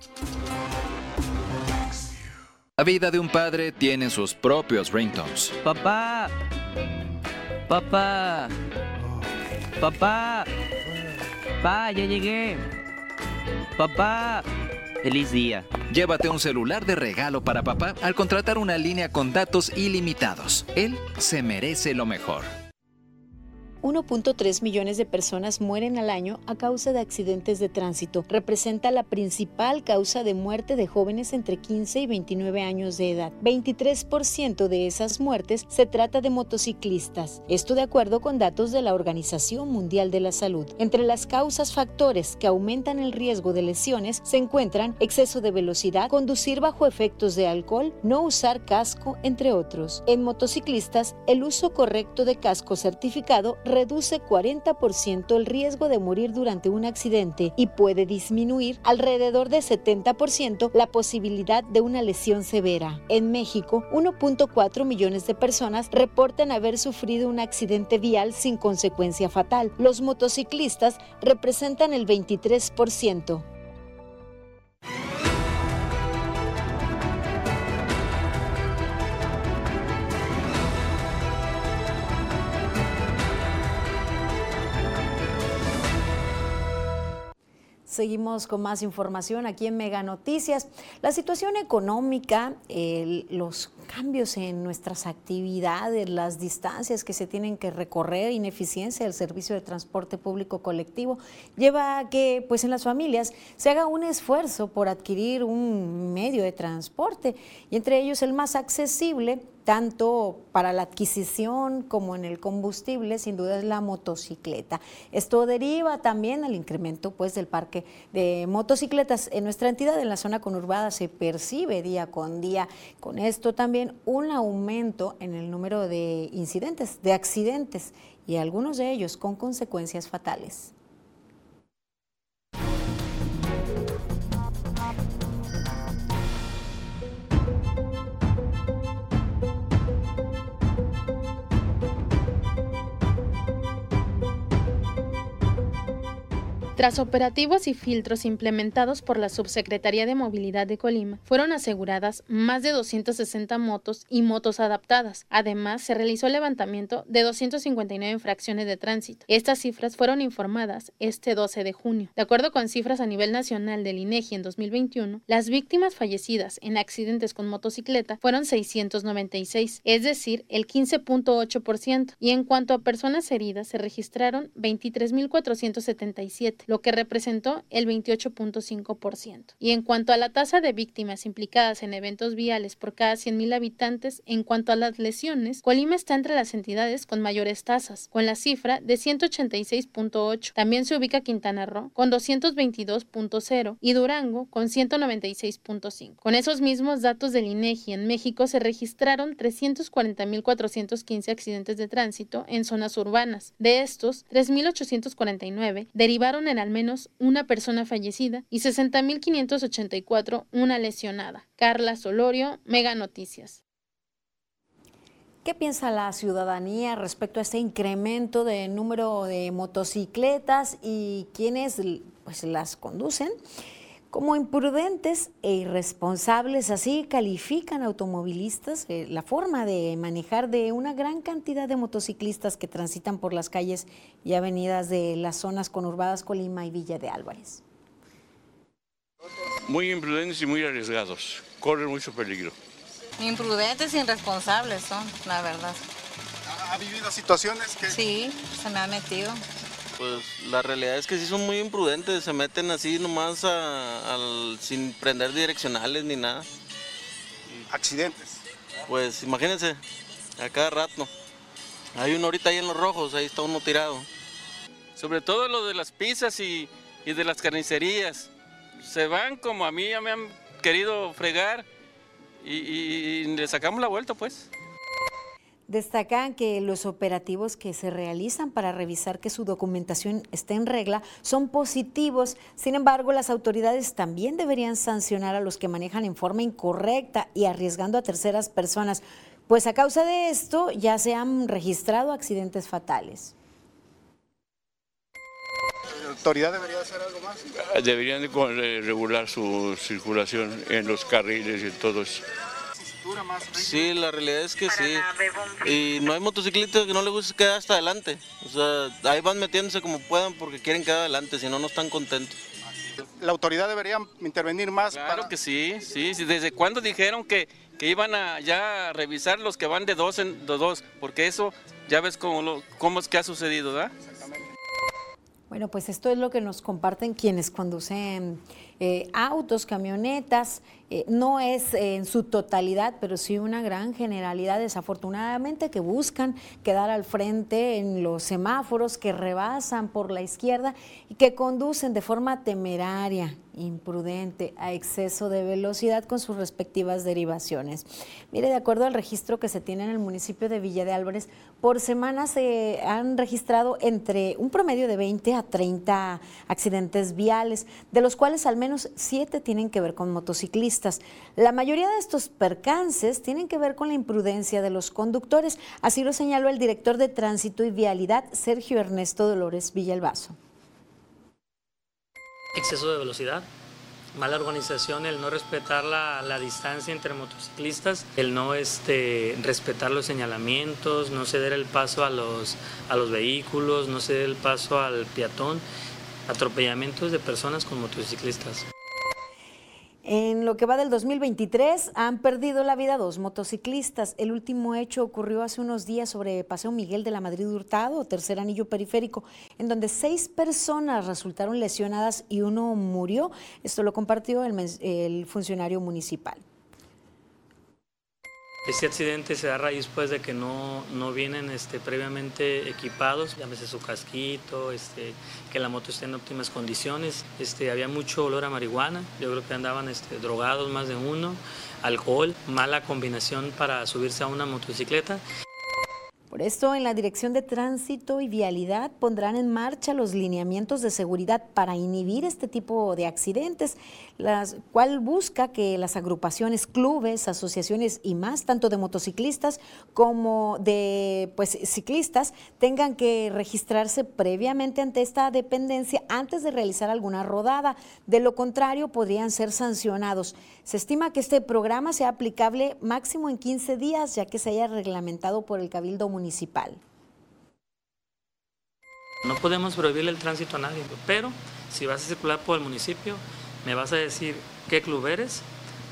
La vida de un padre tiene sus propios ringtones. Papá. Papá. Papá. Papá, ya llegué. Papá. Feliz día. Llévate un celular de regalo para papá al contratar una línea con datos ilimitados. Él se merece lo mejor. 1.3 millones de personas mueren al año a causa de accidentes de tránsito. Representa la principal causa de muerte de jóvenes entre 15 y 29 años de edad. 23% de esas muertes se trata de motociclistas. Esto de acuerdo con datos de la Organización Mundial de la Salud. Entre las causas factores que aumentan el riesgo de lesiones se encuentran exceso de velocidad, conducir bajo efectos de alcohol, no usar casco, entre otros. En motociclistas, el uso correcto de casco certificado reduce 40% el riesgo de morir durante un accidente y puede disminuir alrededor de 70% la posibilidad de una lesión severa. En México, 1.4 millones de personas reportan haber sufrido un accidente vial sin consecuencia fatal. Los motociclistas representan el 23%. Seguimos con más información aquí en Mega Noticias. La situación económica, los cambios en nuestras actividades, las distancias que se tienen que recorrer, ineficiencia del servicio de transporte público colectivo, lleva a que pues en las familias se haga un esfuerzo por adquirir un medio de transporte y entre ellos el más accesible tanto para la adquisición como en el combustible, sin duda es la motocicleta. Esto deriva también al incremento pues, del parque de motocicletas. En nuestra entidad, en la zona conurbada, se percibe día con día. Con esto también un aumento en el número de incidentes, de accidentes, y algunos de ellos con consecuencias fatales. Tras operativos y filtros implementados por la Subsecretaría de Movilidad de Colima, fueron aseguradas más de 260 motos y motos adaptadas. Además, se realizó el levantamiento de 259 infracciones de tránsito. Estas cifras fueron informadas este 12 de junio. De acuerdo con cifras a nivel nacional del INEGI en 2021, las víctimas fallecidas en accidentes con motocicleta fueron 696, es decir, el 15.8%, y en cuanto a personas heridas se registraron 23.477 lo que representó el 28.5%. Y en cuanto a la tasa de víctimas implicadas en eventos viales por cada 100.000 habitantes, en cuanto a las lesiones, Colima está entre las entidades con mayores tasas, con la cifra de 186.8. También se ubica Quintana Roo con 222.0 y Durango con 196.5. Con esos mismos datos del INEGI en México se registraron 340.415 accidentes de tránsito en zonas urbanas. De estos, 3.849 derivaron en al menos una persona fallecida y 60.584 una lesionada. Carla Solorio, Mega Noticias. ¿Qué piensa la ciudadanía respecto a este incremento de número de motocicletas y quiénes pues, las conducen? Como imprudentes e irresponsables, así califican automovilistas eh, la forma de manejar de una gran cantidad de motociclistas que transitan por las calles y avenidas de las zonas conurbadas Colima y Villa de Álvarez. Muy imprudentes y muy arriesgados, corren mucho peligro. Imprudentes e irresponsables son, la verdad. ¿Ha vivido situaciones que...? Sí, se me ha metido. Pues la realidad es que sí son muy imprudentes, se meten así nomás sin prender direccionales ni nada. ¿Accidentes? Pues imagínense, a cada rato. Hay uno ahorita ahí en los rojos, ahí está uno tirado. Sobre todo lo de las pizzas y, de las carnicerías. Se van como a mí ya me han querido fregar y, y le sacamos la vuelta pues. Destacan que los operativos que se realizan para revisar que su documentación esté en regla son positivos. Sin embargo, las autoridades también deberían sancionar a los que manejan en forma incorrecta y arriesgando a terceras personas, pues a causa de esto ya se han registrado accidentes fatales. ¿La autoridad debería hacer algo más? Deberían regular su circulación en los carriles y en Sí, la realidad es que sí. Y no hay motociclistas que no les guste quedar hasta adelante. O sea, ahí van metiéndose como puedan porque quieren quedar adelante, si no, no están contentos. ¿La autoridad debería intervenir más? Claro que sí, sí, sí. ¿Desde cuándo dijeron que, que iban a ya revisar los que van de dos en de dos? Porque eso ya ves cómo, lo, cómo es que ha sucedido, ¿verdad? Bueno, pues esto es lo que nos comparten quienes conducen eh, autos, camionetas, eh, no es eh, en su totalidad, pero sí una gran generalidad, desafortunadamente, que buscan quedar al frente en los semáforos, que rebasan por la izquierda y que conducen de forma temeraria, imprudente, a exceso de velocidad con sus respectivas derivaciones. Mire, de acuerdo al registro que se tiene en el municipio de Villa de Álvarez, por semana se han registrado entre un promedio de 20 a 30 accidentes viales, de los cuales al menos 7 tienen que ver con motociclistas. La mayoría de estos percances tienen que ver con la imprudencia de los conductores, así lo señaló el director de Tránsito y Vialidad, Sergio Ernesto Dolores Villalbazo. Exceso de velocidad, mala organización, el no respetar la, la, distancia entre motociclistas, el no este, respetar los señalamientos, no ceder el paso a los, a los vehículos, no ceder el paso al peatón, atropellamientos de personas con motociclistas. En lo que va del 2023 han perdido la vida dos motociclistas. El último hecho ocurrió hace unos días sobre Paseo Miguel de la Madrid Hurtado, tercer anillo periférico, en donde seis personas resultaron lesionadas y uno murió. Esto lo compartió el, el funcionario municipal. Este accidente se da a raíz pues de que no, no vienen este, previamente equipados, llámese su casquito, este, que la moto esté en óptimas condiciones. Este, había mucho olor a marihuana, yo creo que andaban drogados más de uno, alcohol, mala combinación para subirse a una motocicleta. Por esto, en la Dirección de Tránsito y Vialidad pondrán en marcha los lineamientos de seguridad para inhibir este tipo de accidentes, las cual busca que las agrupaciones, clubes, asociaciones y más, tanto de motociclistas como de pues, ciclistas, tengan que registrarse previamente ante esta dependencia antes de realizar alguna rodada. De lo contrario, podrían ser sancionados. Se estima que este programa sea aplicable máximo en 15 días, ya que se haya reglamentado por el Cabildo Municipal. No podemos prohibirle el tránsito a nadie, pero si vas a circular por el municipio, me vas a decir qué club eres,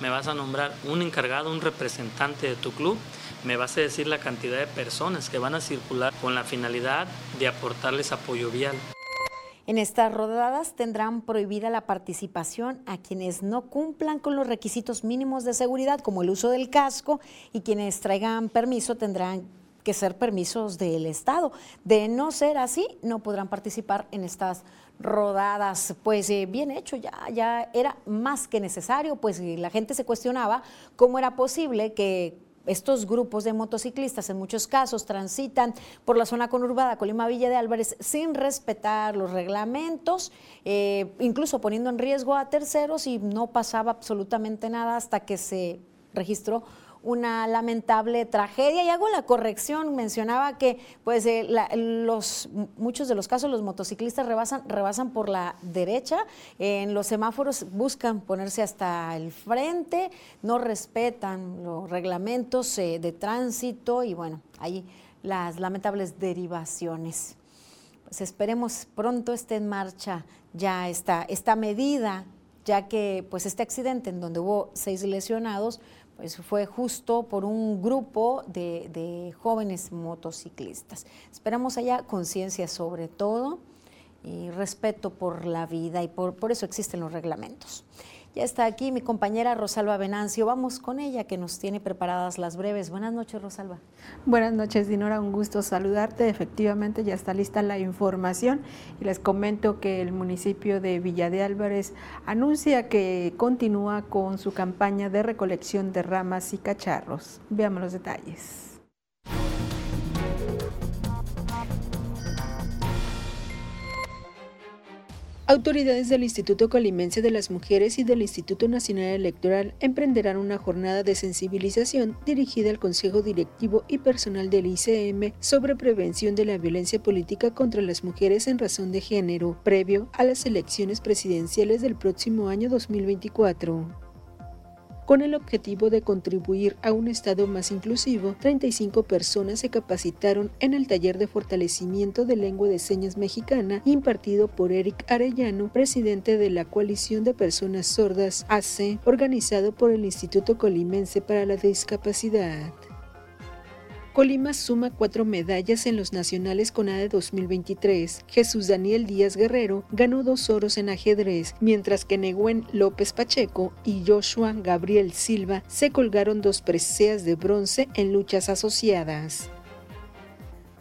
me vas a nombrar un encargado, un representante de tu club, me vas a decir la cantidad de personas que van a circular con la finalidad de aportarles apoyo vial. En estas rodadas tendrán prohibida la participación a quienes no cumplan con los requisitos mínimos de seguridad, como el uso del casco, y quienes traigan permiso tendrán que ser permisos del Estado. De no ser así, no podrán participar en estas rodadas. Pues eh, bien hecho, ya, ya era más que necesario, pues la gente se cuestionaba cómo era posible que estos grupos de motociclistas en muchos casos transitan por la zona conurbada Colima Villa de Álvarez sin respetar los reglamentos, eh, incluso poniendo en riesgo a terceros y no pasaba absolutamente nada hasta que se registró una lamentable tragedia. Y hago la corrección, mencionaba que pues eh, los, muchos de los casos los motociclistas rebasan, rebasan por la derecha, en los semáforos buscan ponerse hasta el frente, no respetan los reglamentos eh, de tránsito y bueno, ahí las lamentables derivaciones. Pues esperemos pronto esté en marcha ya esta, esta medida, ya que pues este accidente en donde hubo seis lesionados, pues fue justo por un grupo de, jóvenes motociclistas. Esperamos haya conciencia sobre todo y respeto por la vida y por, por eso existen los reglamentos. Ya está aquí mi compañera Rosalba Venancio. Vamos con ella que nos tiene preparadas las breves. Buenas noches, Rosalba. Buenas noches, Dinora. Un gusto saludarte. Efectivamente, ya está lista la información y les comento que el municipio de Villa de Álvarez anuncia que continúa con su campaña de recolección de ramas y cacharros. Veamos los detalles. Autoridades del Instituto Colimense de las Mujeres y del Instituto Nacional Electoral emprenderán una jornada de sensibilización dirigida al Consejo Directivo y personal del ICM sobre prevención de la violencia política contra las mujeres en razón de género, previo a las elecciones presidenciales del próximo año 2024. Con el objetivo de contribuir a un Estado más inclusivo, 35 personas se capacitaron en el taller de fortalecimiento de lengua de señas mexicana impartido por Eric Arellano, presidente de la Coalición de Personas Sordas AC, organizado por el Instituto Colimense para la Discapacidad. Colima suma cuatro medallas en los nacionales con ADE 2023. Jesús Daniel Díaz Guerrero ganó dos oros en ajedrez, mientras que Neguen López Pacheco y Joshua Gabriel Silva se colgaron dos preseas de bronce en luchas asociadas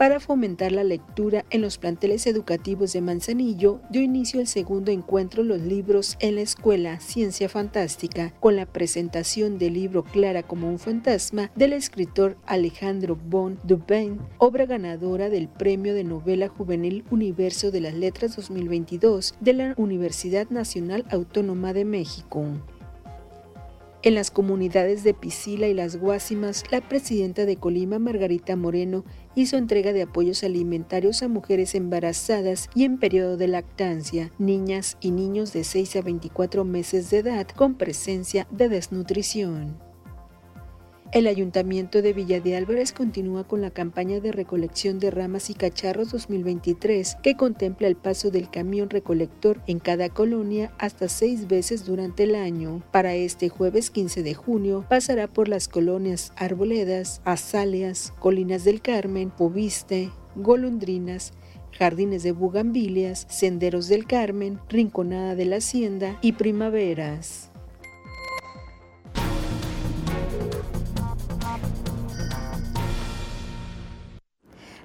para fomentar la lectura en los planteles educativos de Manzanillo, dio inicio el segundo encuentro Los libros en la escuela Ciencia Fantástica, con la presentación del libro Clara como un fantasma del escritor Alejandro Bon Dubain, obra ganadora del Premio de Novela Juvenil Universo de las Letras 2022 de la Universidad Nacional Autónoma de México. En las comunidades de Piscila y Las Guásimas, la presidenta de Colima, Margarita Moreno, hizo entrega de apoyos alimentarios a mujeres embarazadas y en periodo de lactancia, niñas y niños de 6 a 24 meses de edad con presencia de desnutrición. El Ayuntamiento de Villa de Álvarez continúa con la campaña de recolección de ramas y cacharros 2023 que contempla el paso del camión recolector en cada colonia hasta seis veces durante el año. Para este jueves 15 de junio pasará por las colonias Arboledas, Azaleas, Colinas del Carmen, Poviste, Golondrinas, Jardines de Bugambilias, Senderos del Carmen, Rinconada de la Hacienda y Primaveras.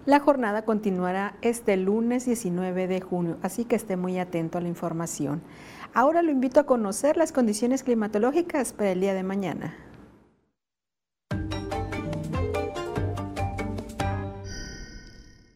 La jornada continuará este lunes 19 de junio, así que esté muy atento a la información. Ahora lo invito a conocer las condiciones climatológicas para el día de mañana.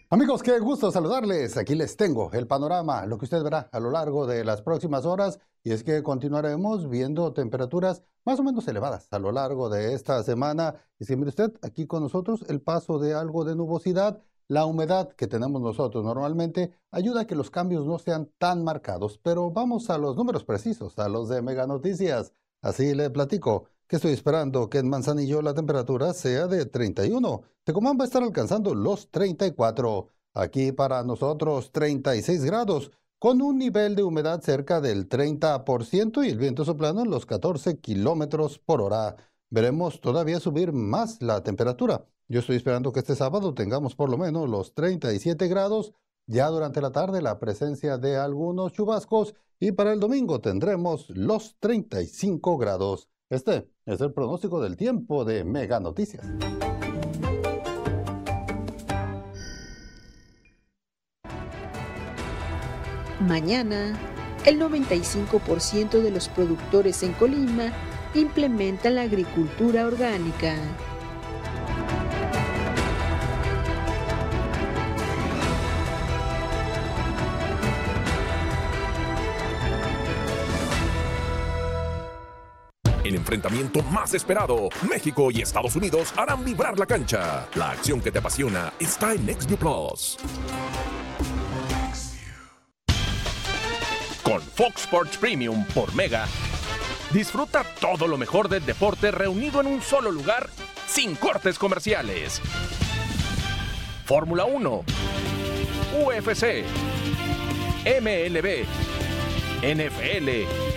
Amigos, qué gusto saludarles. Aquí les tengo el panorama, lo que usted verá a lo largo de las próximas horas, y es que continuaremos viendo temperaturas más o menos elevadas a lo largo de esta semana. Y si mire usted aquí con nosotros el paso de algo de nubosidad la humedad que tenemos nosotros normalmente ayuda a que los cambios no sean tan marcados, pero vamos a los números precisos, a los de Mega Noticias. Así le platico que estoy esperando que en Manzanillo la temperatura sea de 31. Tecomán va a estar alcanzando los 34. Aquí para nosotros 36 grados, con un nivel de humedad cerca del 30% y el viento soplando en los 14 kilómetros por hora. Veremos todavía subir más la temperatura. Yo estoy esperando que este sábado tengamos por lo menos los 37 grados. Ya durante la tarde la presencia de algunos chubascos y para el domingo tendremos los 35 grados. Este es el pronóstico del tiempo de Mega Noticias. Mañana, el 95% de los productores en Colima implementan la agricultura orgánica. Enfrentamiento más esperado, México y Estados Unidos harán vibrar la cancha. La acción que te apasiona está en NextView Plus. Con Fox Sports Premium por Mega, disfruta todo lo mejor del deporte reunido en un solo lugar sin cortes comerciales. Fórmula 1, UFC, MLB, NFL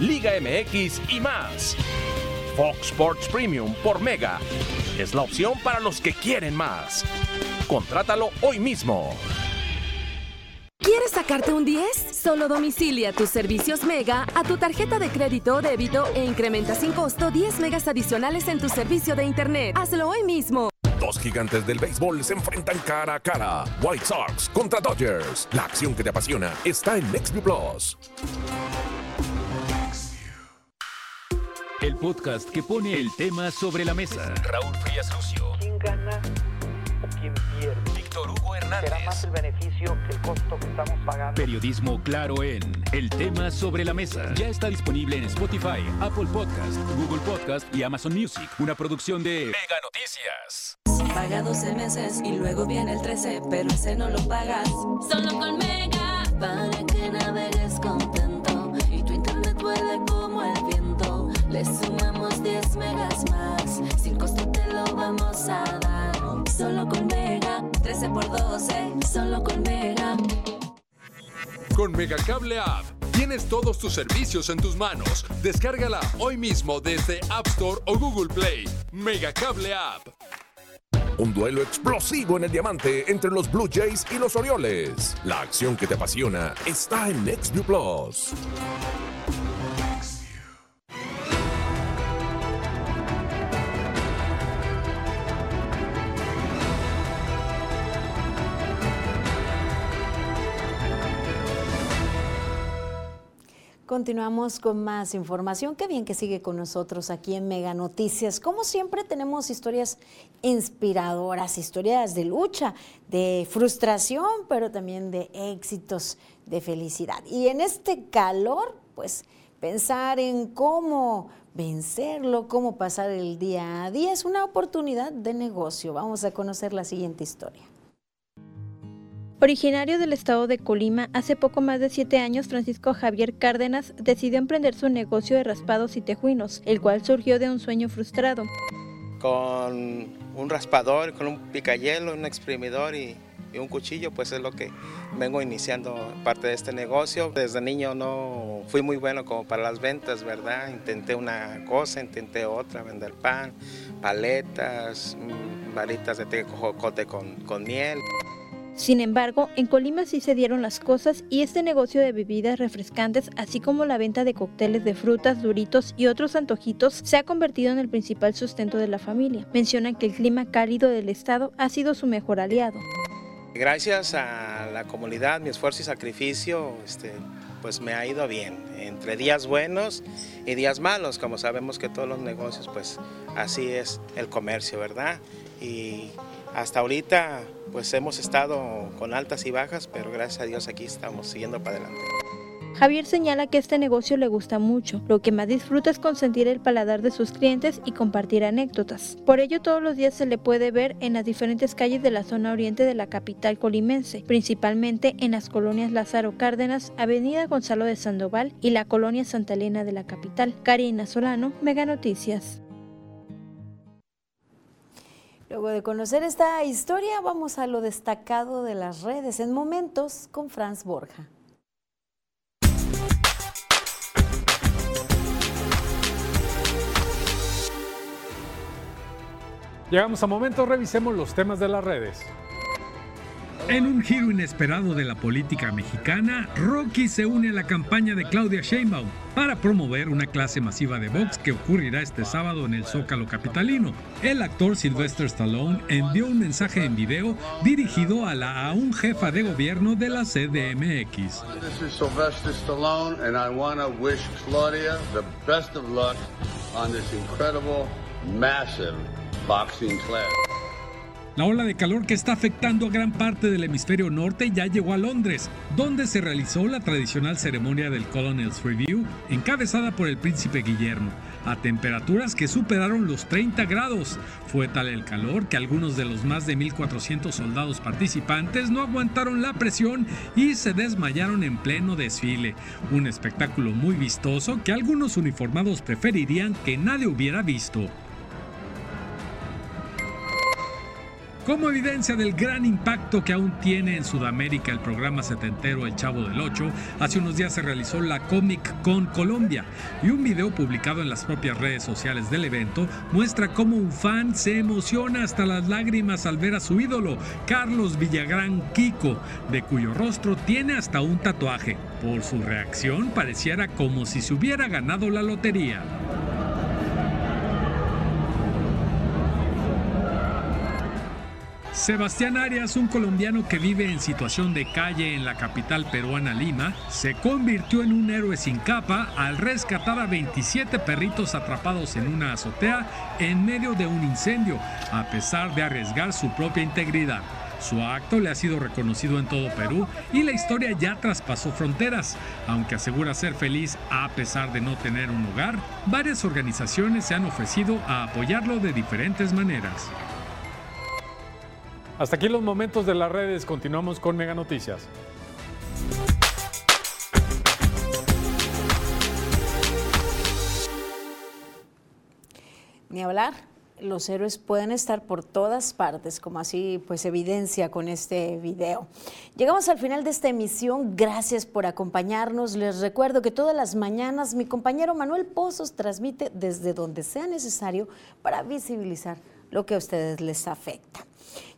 Liga MX y más. Fox Sports Premium por Mega es la opción para los que quieren más. Contrátalo hoy mismo. ¿Quieres sacarte un 10? Solo domicilia tus servicios Mega a tu tarjeta de crédito o débito e incrementa sin costo 10 megas adicionales en tu servicio de Internet. Hazlo hoy mismo. Dos gigantes del béisbol se enfrentan cara a cara. White Sox contra Dodgers. La acción que te apasiona está en NextView Plus. El podcast que pone el tema sobre la mesa. Raúl Frías Lucio. ¿Quién gana o quién pierde? Víctor Hugo Hernández. Será más el beneficio que el costo que estamos pagando. Periodismo claro en El tema sobre la mesa. Ya está disponible en Spotify, Apple Podcast, Google Podcast y Amazon Music. Una producción de Mega Noticias. Paga 12 meses y luego viene el 13, pero ese no lo pagas. Solo con Mega, para que navegues contento y tu internet vuele como el viento. Le sumamos 10 megas más. Sin costo te lo vamos a dar. Solo con Mega, 13 por 12. Solo con Mega. Con Megacable App tienes todos tus servicios en tus manos. Descárgala hoy mismo desde App Store o Google Play. Megacable App. Un duelo explosivo en el diamante entre los Blue Jays y los Orioles. La acción que te apasiona está en NextView Plus. Continuamos con más información. Qué bien que sigue con nosotros aquí en Mega Noticias. Como siempre tenemos historias inspiradoras, historias de lucha, de frustración, pero también de éxitos, de felicidad. Y en este calor, pues pensar en cómo vencerlo, cómo pasar el día a día es una oportunidad de negocio. Vamos a conocer la siguiente historia. Originario del estado de Colima, hace poco más de siete años Francisco Javier Cárdenas decidió emprender su negocio de raspados y tejuinos, el cual surgió de un sueño frustrado. Con un raspador, con un picayelo, un exprimidor y, un cuchillo, pues es lo que vengo iniciando parte de este negocio. Desde niño no fui muy bueno como para las ventas, ¿verdad? Intenté una cosa, intenté otra, vender pan, paletas, mm, varitas de tejocote con, con miel. Sin embargo, en Colima sí se dieron las cosas y este negocio de bebidas refrescantes, así como la venta de cócteles de frutas, duritos y otros antojitos, se ha convertido en el principal sustento de la familia. Mencionan que el clima cálido del estado ha sido su mejor aliado. Gracias a la comunidad, mi esfuerzo y sacrificio, este, pues me ha ido bien, entre días buenos y días malos, como sabemos que todos los negocios, pues así es el comercio, ¿verdad? Y hasta ahorita pues hemos estado con altas y bajas, pero gracias a Dios aquí estamos siguiendo para adelante. Javier señala que este negocio le gusta mucho. Lo que más disfruta es consentir el paladar de sus clientes y compartir anécdotas. Por ello, todos los días se le puede ver en las diferentes calles de la zona oriente de la capital colimense, principalmente en las colonias Lázaro Cárdenas, Avenida Gonzalo de Sandoval y la colonia Santa Elena de la capital. Karina Solano, Mega Noticias. Luego de conocer esta historia, vamos a lo destacado de las redes en momentos con Franz Borja. Llegamos a momentos, revisemos los temas de las redes. En un giro inesperado de la política mexicana, Rocky se une a la campaña de Claudia Sheinbaum para promover una clase masiva de box que ocurrirá este sábado en el Zócalo capitalino. El actor Sylvester Stallone envió un mensaje en video dirigido a la aún jefa de gobierno de la CDMX. Claudia boxing class. La ola de calor que está afectando a gran parte del hemisferio norte ya llegó a Londres, donde se realizó la tradicional ceremonia del Colonel's Review, encabezada por el príncipe Guillermo, a temperaturas que superaron los 30 grados. Fue tal el calor que algunos de los más de 1.400 soldados participantes no aguantaron la presión y se desmayaron en pleno desfile. Un espectáculo muy vistoso que algunos uniformados preferirían que nadie hubiera visto. Como evidencia del gran impacto que aún tiene en Sudamérica el programa setentero El Chavo del Ocho, hace unos días se realizó la Comic Con Colombia y un video publicado en las propias redes sociales del evento muestra cómo un fan se emociona hasta las lágrimas al ver a su ídolo, Carlos Villagrán Kiko, de cuyo rostro tiene hasta un tatuaje. Por su reacción pareciera como si se hubiera ganado la lotería. Sebastián Arias, un colombiano que vive en situación de calle en la capital peruana Lima, se convirtió en un héroe sin capa al rescatar a 27 perritos atrapados en una azotea en medio de un incendio, a pesar de arriesgar su propia integridad. Su acto le ha sido reconocido en todo Perú y la historia ya traspasó fronteras. Aunque asegura ser feliz a pesar de no tener un hogar, varias organizaciones se han ofrecido a apoyarlo de diferentes maneras. Hasta aquí los momentos de las redes. Continuamos con Mega Noticias. Ni hablar, los héroes pueden estar por todas partes, como así pues evidencia con este video. Llegamos al final de esta emisión, gracias por acompañarnos. Les recuerdo que todas las mañanas mi compañero Manuel Pozos transmite desde donde sea necesario para visibilizar lo que a ustedes les afecta.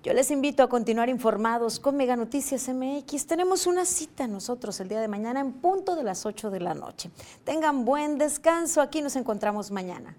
Yo les invito a continuar informados con Mega Noticias MX. Tenemos una cita nosotros el día de mañana en punto de las 8 de la noche. Tengan buen descanso, aquí nos encontramos mañana.